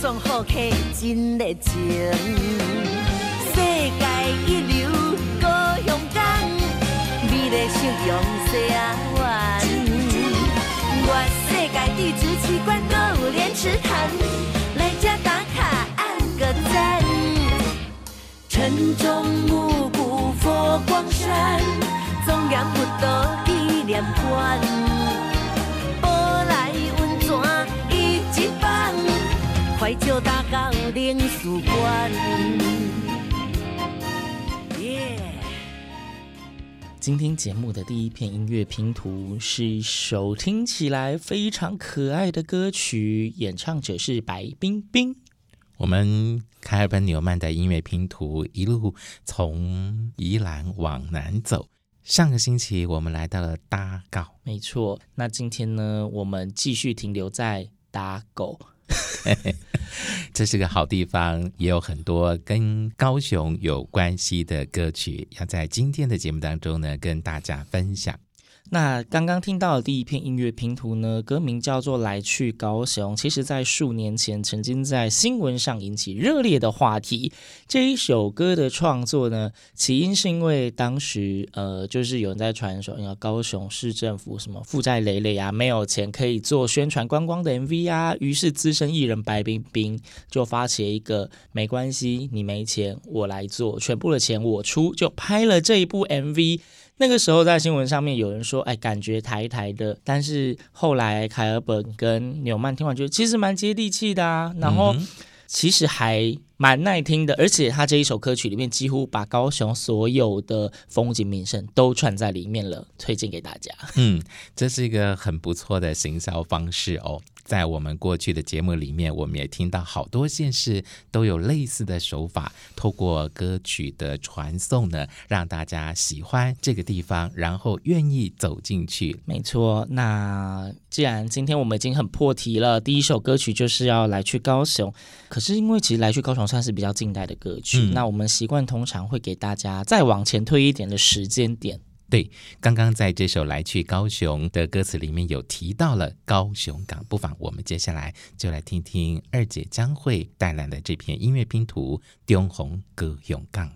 壮好客真热情，世界一流高雄港，美丽笑容西亚湾。我世界地质奇观购物莲池潭，来家打卡按个赞。城中木古佛光山，中央普渡纪念馆。怀旧大港领事馆。今天节目的第一片音乐拼图是一首听起来非常可爱的歌曲，演唱者是白冰冰。我们凯尔本纽曼的音乐拼图一路从宜兰往南走。上个星期我们来到了打狗，没错。那今天呢，我们继续停留在打狗。这是个好地方，也有很多跟高雄有关系的歌曲，要在今天的节目当中呢，跟大家分享。那刚刚听到的第一片音乐拼图呢，歌名叫做《来去高雄》。其实，在数年前，曾经在新闻上引起热烈的话题。这一首歌的创作呢，起因是因为当时，呃，就是有人在传说，要高雄市政府什么负债累累啊，没有钱可以做宣传观光的 MV 啊。于是，资深艺人白冰冰就发起了一个“没关系，你没钱，我来做，全部的钱我出”，就拍了这一部 MV。那个时候在新闻上面有人说，哎，感觉台台的，但是后来凯尔本跟纽曼听完觉得其实蛮接地气的啊，然后其实还蛮耐听的，而且他这一首歌曲里面几乎把高雄所有的风景名胜都串在里面了，推荐给大家。嗯，这是一个很不错的行销方式哦。在我们过去的节目里面，我们也听到好多县市都有类似的手法，透过歌曲的传送呢，让大家喜欢这个地方，然后愿意走进去。没错，那既然今天我们已经很破题了，第一首歌曲就是要来去高雄。可是因为其实来去高雄算是比较近代的歌曲，嗯、那我们习惯通常会给大家再往前推一点的时间点。对，刚刚在这首《来去高雄》的歌词里面有提到了高雄港，不妨我们接下来就来听听二姐将会带来的这篇音乐拼图《雕红歌咏港》。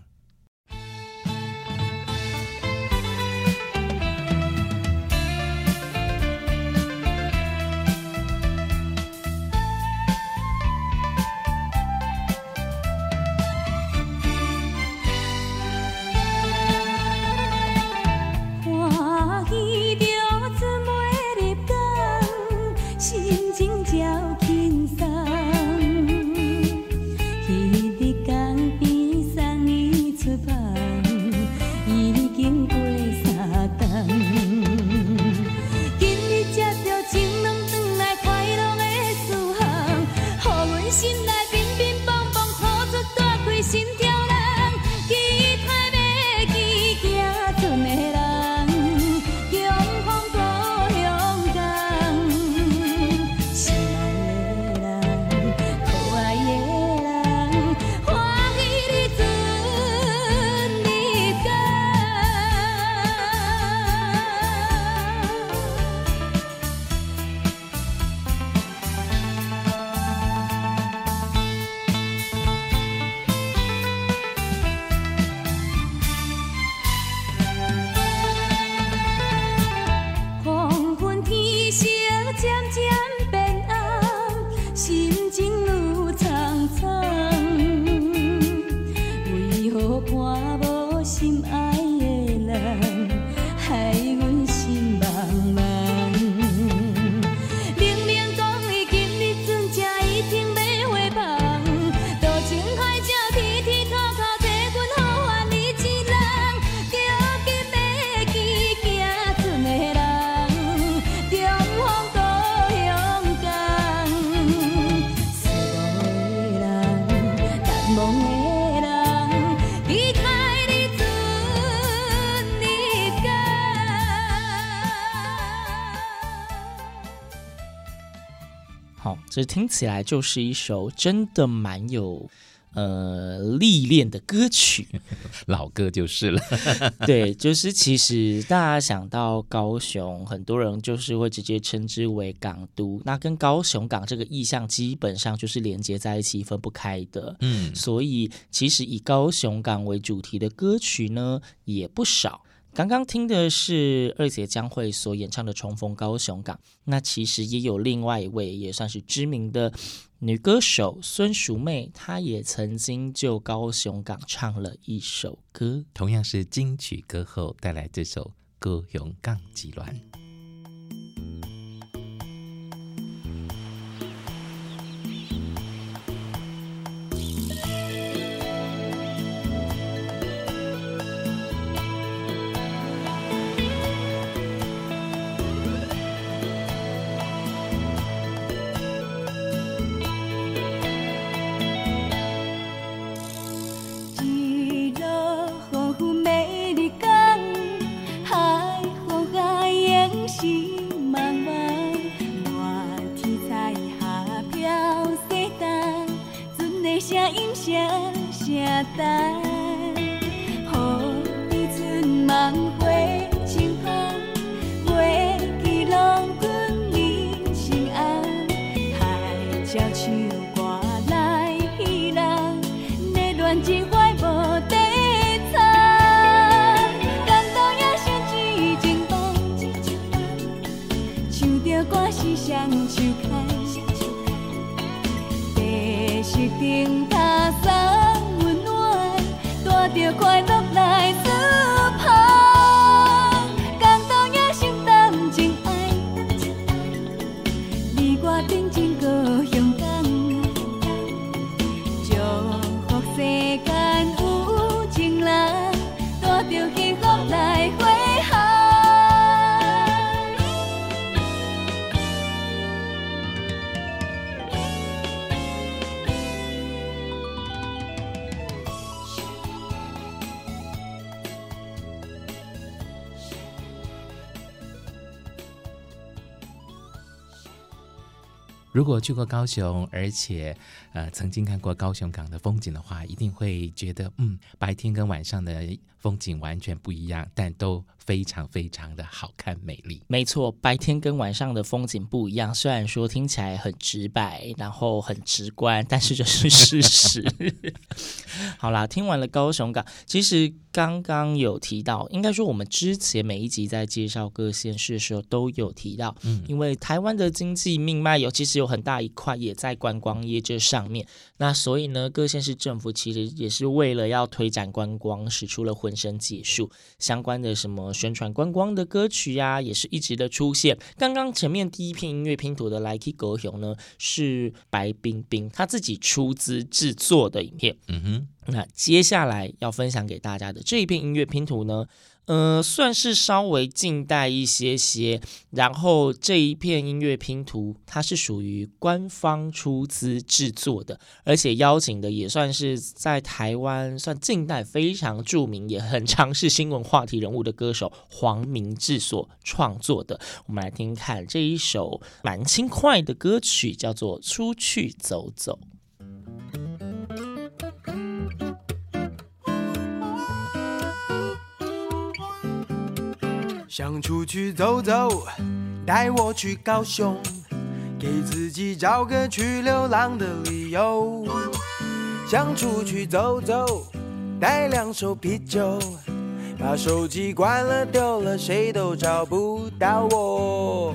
好，这听起来就是一首真的蛮有。呃，历练的歌曲，老歌就是了。对，就是其实大家想到高雄，很多人就是会直接称之为港都，那跟高雄港这个意象基本上就是连接在一起，分不开的。嗯，所以其实以高雄港为主题的歌曲呢，也不少。刚刚听的是二姐将会所演唱的《重逢高雄港》，那其实也有另外一位也算是知名的女歌手孙淑媚，她也曾经就高雄港唱了一首歌，同样是金曲歌后带来这首《高雄港之恋》。如果去过高雄，而且呃曾经看过高雄港的风景的话，一定会觉得嗯，白天跟晚上的风景完全不一样，但都非常非常的好看美丽。没错，白天跟晚上的风景不一样，虽然说听起来很直白，然后很直观，但是这是事实。好啦，听完了高雄港，其实刚刚有提到，应该说我们之前每一集在介绍各县市的时候都有提到，嗯，因为台湾的经济命脉有其实有很大一块也在观光业这上面，那所以呢，各县市政府其实也是为了要推展观光，使出了浑身解数，相关的什么宣传观光的歌曲呀、啊，也是一直的出现。刚刚前面第一片音乐拼图的《来去高雄》呢，是白冰冰他自己出资制作的影片，嗯哼。那接下来要分享给大家的这一片音乐拼图呢，呃，算是稍微近代一些些。然后这一片音乐拼图，它是属于官方出资制作的，而且邀请的也算是在台湾算近代非常著名，也很常是新闻话题人物的歌手黄明志所创作的。我们来听听看这一首蛮轻快的歌曲，叫做《出去走走》。想出去走走，带我去高雄，给自己找个去流浪的理由。想出去走走，带两手啤酒，把手机关了丢了，谁都找不到我。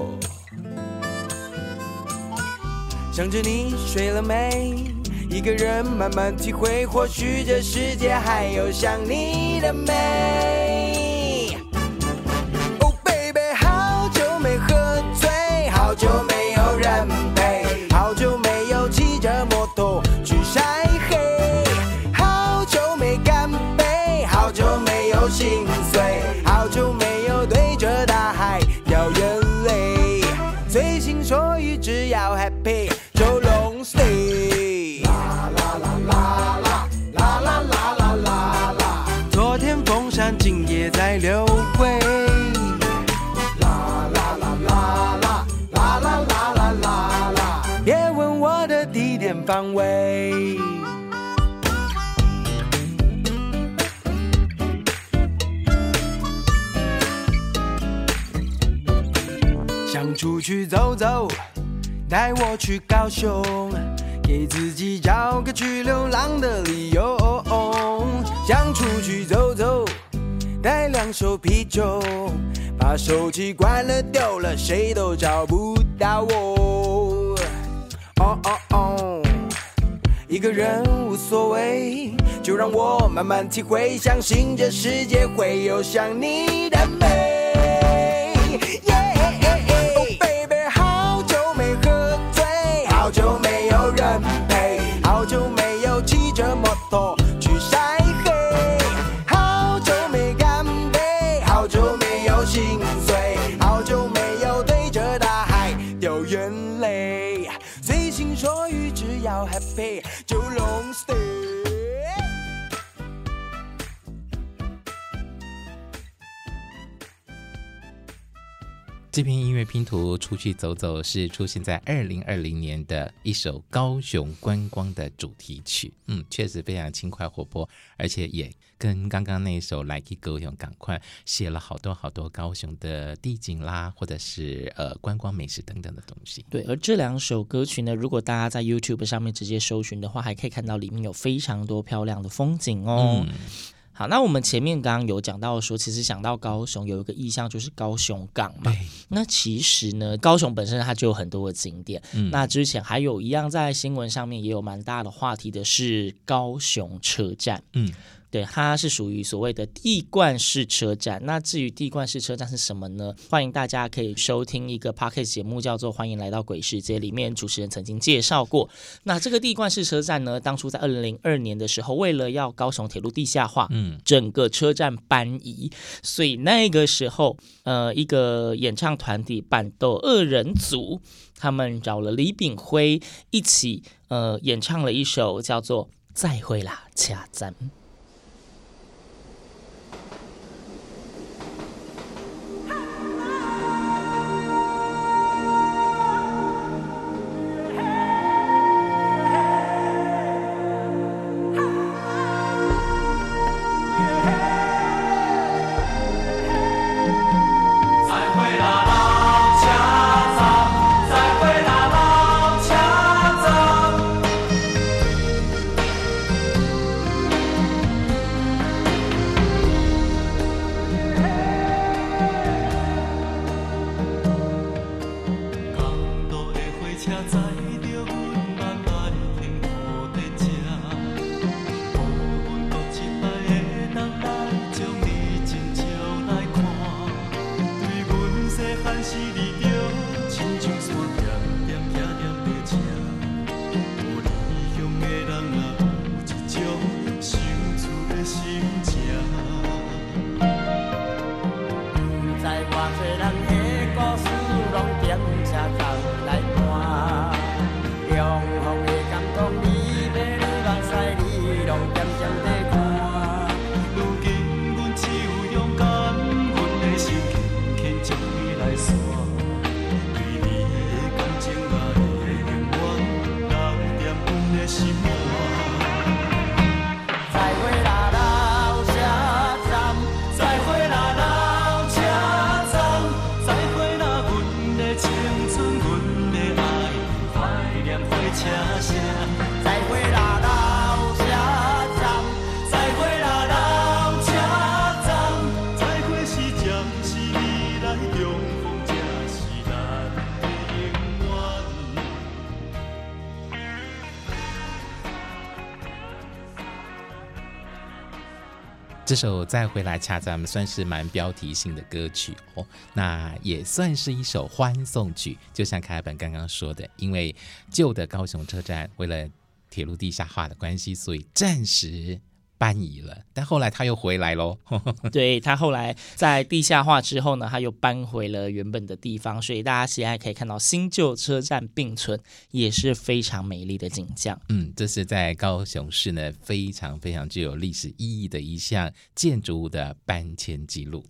想着你睡了没，一个人慢慢体会，或许这世界还有想你的美。去走走，带我去高雄，给自己找个去流浪的理由。想出去走走，带两手啤酒，把手机关了丢了，谁都找不到我。哦哦哦，一个人无所谓，就让我慢慢体会，相信这世界会有像你的美。这篇音乐拼图出去走走是出现在二零二零年的一首高雄观光的主题曲，嗯，确实非常轻快活泼，而且也跟刚刚那一首来去高雄赶快写了好多好多高雄的地景啦，或者是呃观光美食等等的东西。对，而这两首歌曲呢，如果大家在 YouTube 上面直接搜寻的话，还可以看到里面有非常多漂亮的风景哦。嗯好，那我们前面刚刚有讲到说，其实想到高雄有一个意象就是高雄港嘛。那其实呢，高雄本身它就有很多的景点。嗯。那之前还有一样在新闻上面也有蛮大的话题的是高雄车站。嗯。对，它是属于所谓的地冠式车站。那至于地冠式车站是什么呢？欢迎大家可以收听一个 Podcast 节目，叫做《欢迎来到鬼世界》，里面主持人曾经介绍过。那这个地冠式车站呢，当初在二零零二年的时候，为了要高雄铁路地下化，嗯，整个车站搬移，所以那个时候，呃，一个演唱团体办斗二人组，他们找了李炳辉一起，呃，演唱了一首叫做《再会啦，车站》。这首再回来恰咱们算是蛮标题性的歌曲哦，那也算是一首欢送曲。就像凯本刚刚说的，因为旧的高雄车站为了铁路地下化的关系，所以暂时搬移了，但后来他又回来喽。对，他后来在地下化之后呢，他又搬回了原本的地方，所以大家现在可以看到新旧车站并存，也是非常美丽的景象。嗯，这是在高雄市呢非常非常具有历史意义的一项建筑物的搬迁记录。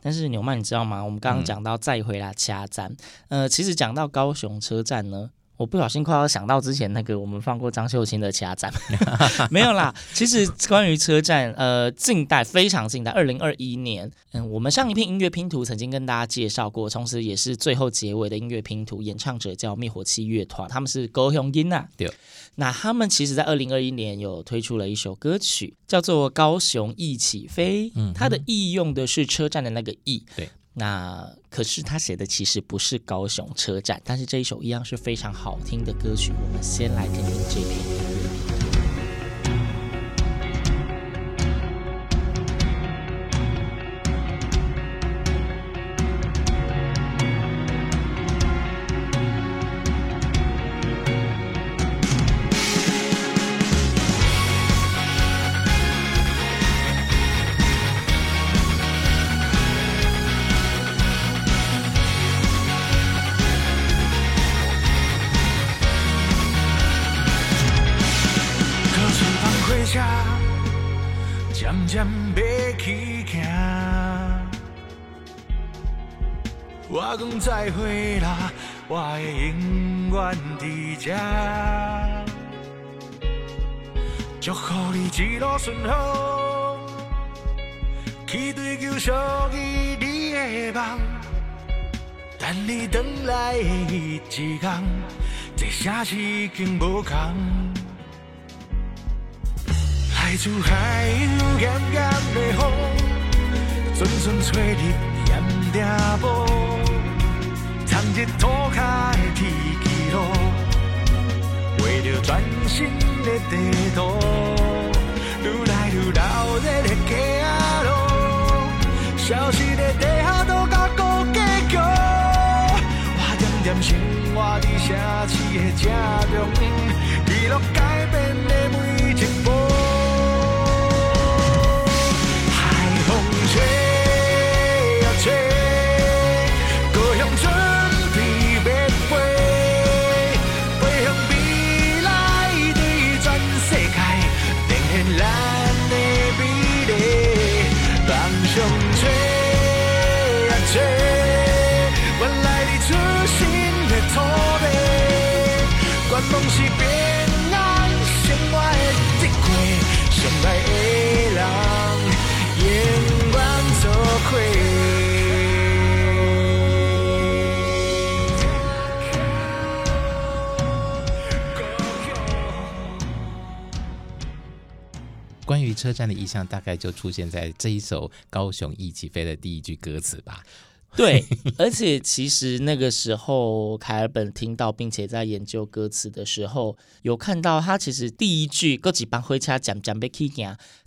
但是纽曼，你知道吗？我们刚刚讲到再回来车站，嗯、呃，其实讲到高雄车站呢。我不小心快要想到之前那个我们放过张秀清的其他站，没有啦。其实关于车站，呃，近代非常近代，二零二一年，嗯，我们上一片音乐拼图曾经跟大家介绍过，同时也是最后结尾的音乐拼图，演唱者叫灭火器乐团，他们是高雄音呐。对，那他们其实在二零二一年有推出了一首歌曲，叫做《高雄一起飞》，嗯，它的“意”用的是车站的那个“意”，对。那可是他写的其实不是高雄车站，但是这一首一样是非常好听的歌曲。我们先来听听这篇再会啦，我会永远在这。祝福你一路顺风，去追求属于你的梦。等你回来的一天，这城市已经无同。来自海洋炎炎的风，阵阵吹入盐埕埔。日土脚的天气路，画着全新的地图，愈来愈闹热的街仔路，消失的地下道甲高架桥，我点点生活在城市的正中，记录车站的意象，大概就出现在这一首《高雄一起飞》的第一句歌词吧。对，而且其实那个时候凯尔本听到并且在研究歌词的时候，有看到他其实第一句“各几班回家讲讲被 K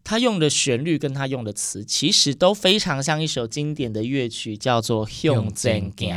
他用的旋律跟他用的词，其实都非常像一首经典的乐曲，叫做《向前行》。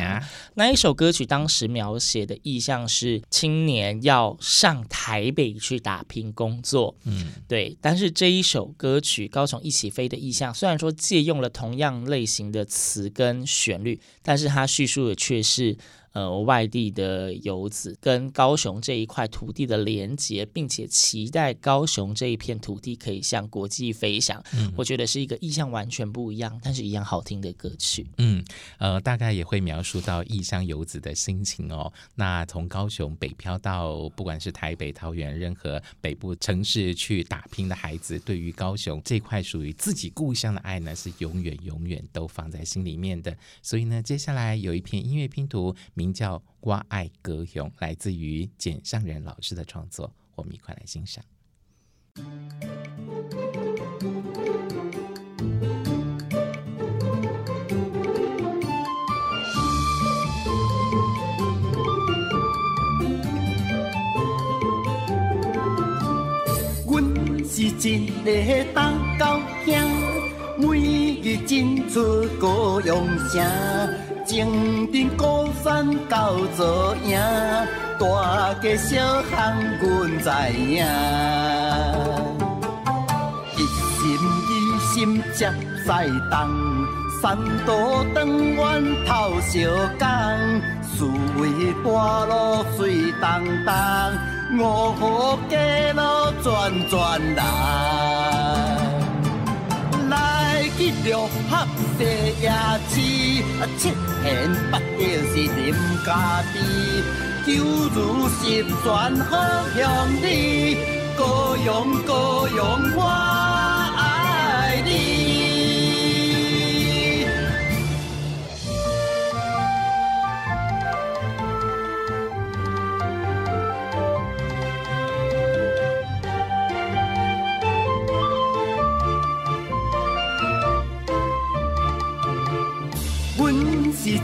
那一首歌曲当时描写的意象是青年要上台北去打拼工作。嗯，对。但是这一首歌曲《高雄一起飞》的意象，虽然说借用了同样类型的词跟旋旋律，但是它叙述的却是。呃，外地的游子跟高雄这一块土地的连接，并且期待高雄这一片土地可以向国际飞翔。嗯，我觉得是一个意象完全不一样，但是一样好听的歌曲。嗯，呃，大概也会描述到异乡游子的心情哦。那从高雄北漂到不管是台北、桃园，任何北部城市去打拼的孩子，对于高雄这块属于自己故乡的爱呢，是永远永远都放在心里面的。所以呢，接下来有一片音乐拼图。名叫《我爱高雄》，来自于简上仁老师的创作，我们一块来欣赏。阮是一个东高兄，每日进出高雄城。前镇高山到左营，大街小巷阮知影。一心一心接赛冬，三都长远透相共，四围大路水东东，五湖街路转转来。来去六合地夜市，七贤八德是林家地，九如十全好兄弟，高雄高雄我爱你。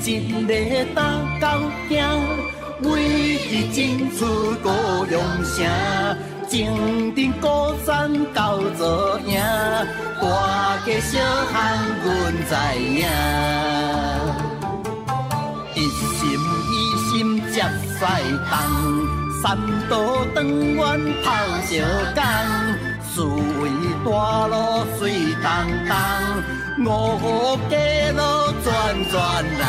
一个大高兄，每日争取高雄城，前镇高山交做赢，大家小汉阮知影，一心一心接赛冬，三都长远透相共，四围大路水东东，五湖街路。转转来，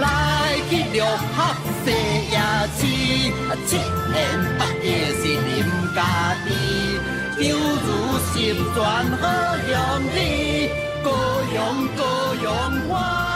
来去六合地夜市，七贤八德是林家地，九如十全好乡里，高雄高雄我。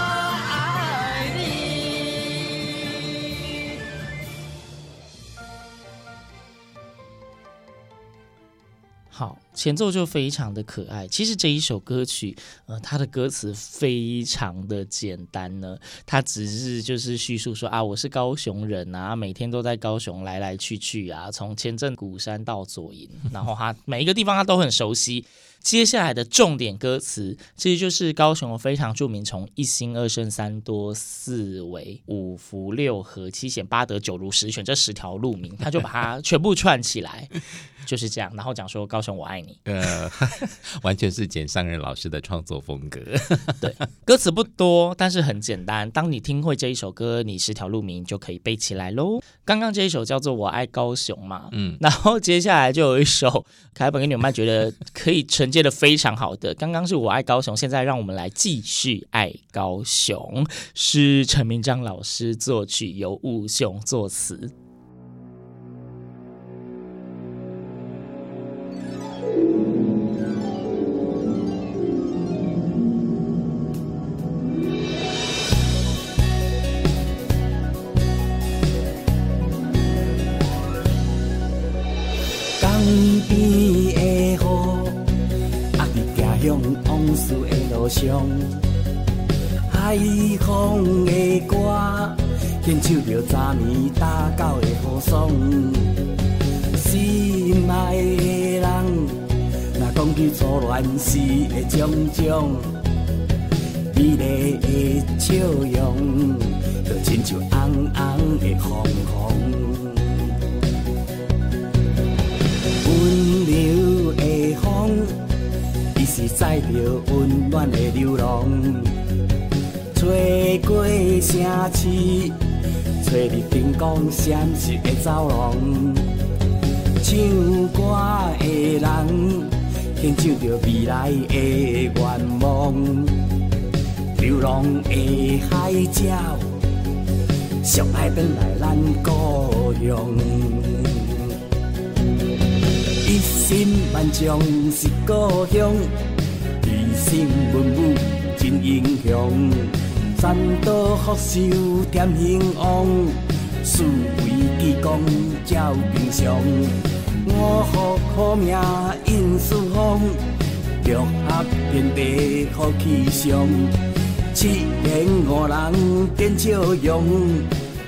前奏就非常的可爱。其实这一首歌曲，呃，它的歌词非常的简单呢，它只是就是叙述说啊，我是高雄人啊，每天都在高雄来来去去啊，从前镇鼓山到左营，然后他每一个地方他都很熟悉。接下来的重点歌词，其实就是高雄非常著名，从一心二圣三多四维五福六和七贤八德九如十全这十条路名，他就把它全部串起来，就是这样。然后讲说高雄我爱你，呃，完全是简上仁老师的创作风格。对，歌词不多，但是很简单。当你听会这一首歌，你十条路名就可以背起来喽。刚刚这一首叫做我爱高雄嘛，嗯，然后接下来就有一首凯本跟纽曼觉得可以接的非常好的，刚刚是我爱高雄，现在让我们来继续爱高雄，是陈明章老师作曲，由吴雄作词。上海风的歌，牵手着昨暝打狗的雨爽。心爱的人，若讲起初恋时的种种，美丽的笑容，就亲像红红的红红。温柔的风。是载着温暖的流浪，吹过城市，吹入灯光闪烁的走廊。唱歌的人，献唱着未来的愿望。流浪的海鸟，上爱返来咱故乡。一心万丈是故乡。心文武真英雄，三多福寿添兴旺，四维济公照平常，五福好命应四方，六合天地好气象，七贤五人变笑容，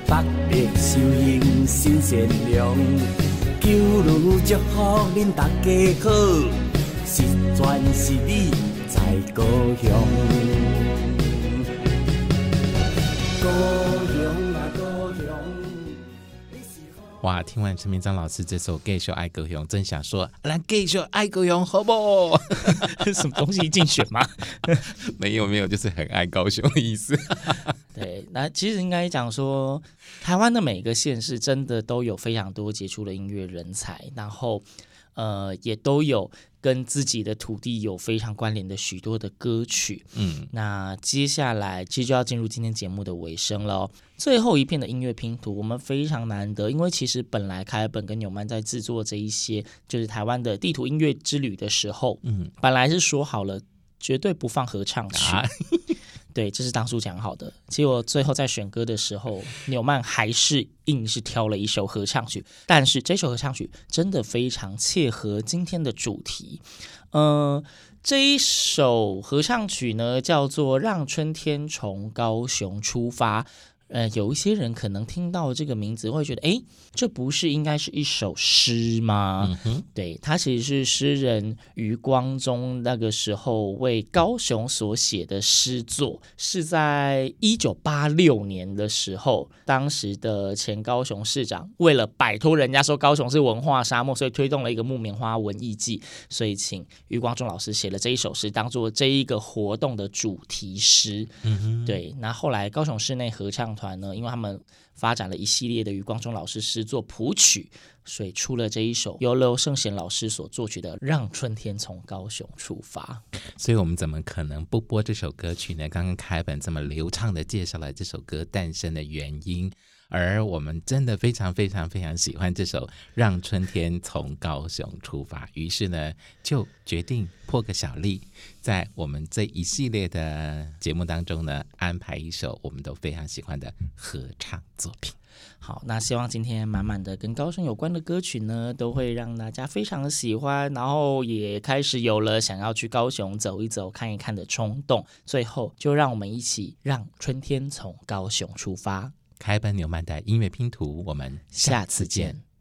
八德修行心善良，九如祝福恁大家好，十全是 哇！听完陈明章老师这首《继续爱高雄》，真想说：“来继续爱高雄，好不好？”什么东西竞选吗？没有没有，就是很爱高雄的意思。对，那其实应该讲说，台湾的每个县市真的都有非常多杰出的音乐人才，然后呃，也都有跟自己的土地有非常关联的许多的歌曲。嗯，那接下来其实就要进入今天节目的尾声了哦。最后一片的音乐拼图，我们非常难得，因为其实本来凯尔本跟纽曼在制作这一些就是台湾的地图音乐之旅的时候，嗯，本来是说好了绝对不放合唱曲。啊 对，这是当初讲好的。结果最后在选歌的时候，纽曼还是硬是挑了一首合唱曲。但是这首合唱曲真的非常切合今天的主题。嗯、呃，这一首合唱曲呢，叫做《让春天从高雄出发》。呃，有一些人可能听到这个名字会觉得，哎，这不是应该是一首诗吗？嗯哼，对，它其实是诗人余光中那个时候为高雄所写的诗作，是在一九八六年的时候，当时的前高雄市长为了摆脱人家说高雄是文化沙漠，所以推动了一个木棉花文艺季，所以请余光中老师写了这一首诗，当做这一个活动的主题诗。嗯哼，对，那后来高雄市内合唱团团呢，因为他们发展了一系列的余光中老师诗作谱曲，所以出了这一首由刘圣贤老师所作曲的《让春天从高雄出发》。所以我们怎么可能不播这首歌曲呢？刚刚凯本这么流畅的介绍了这首歌诞生的原因。而我们真的非常非常非常喜欢这首《让春天从高雄出发》，于是呢，就决定破个小例，在我们这一系列的节目当中呢，安排一首我们都非常喜欢的合唱作品。好，那希望今天满满的跟高雄有关的歌曲呢，都会让大家非常的喜欢，然后也开始有了想要去高雄走一走、看一看的冲动。最后，就让我们一起让春天从高雄出发。开班纽曼的音乐拼图，我们下次见。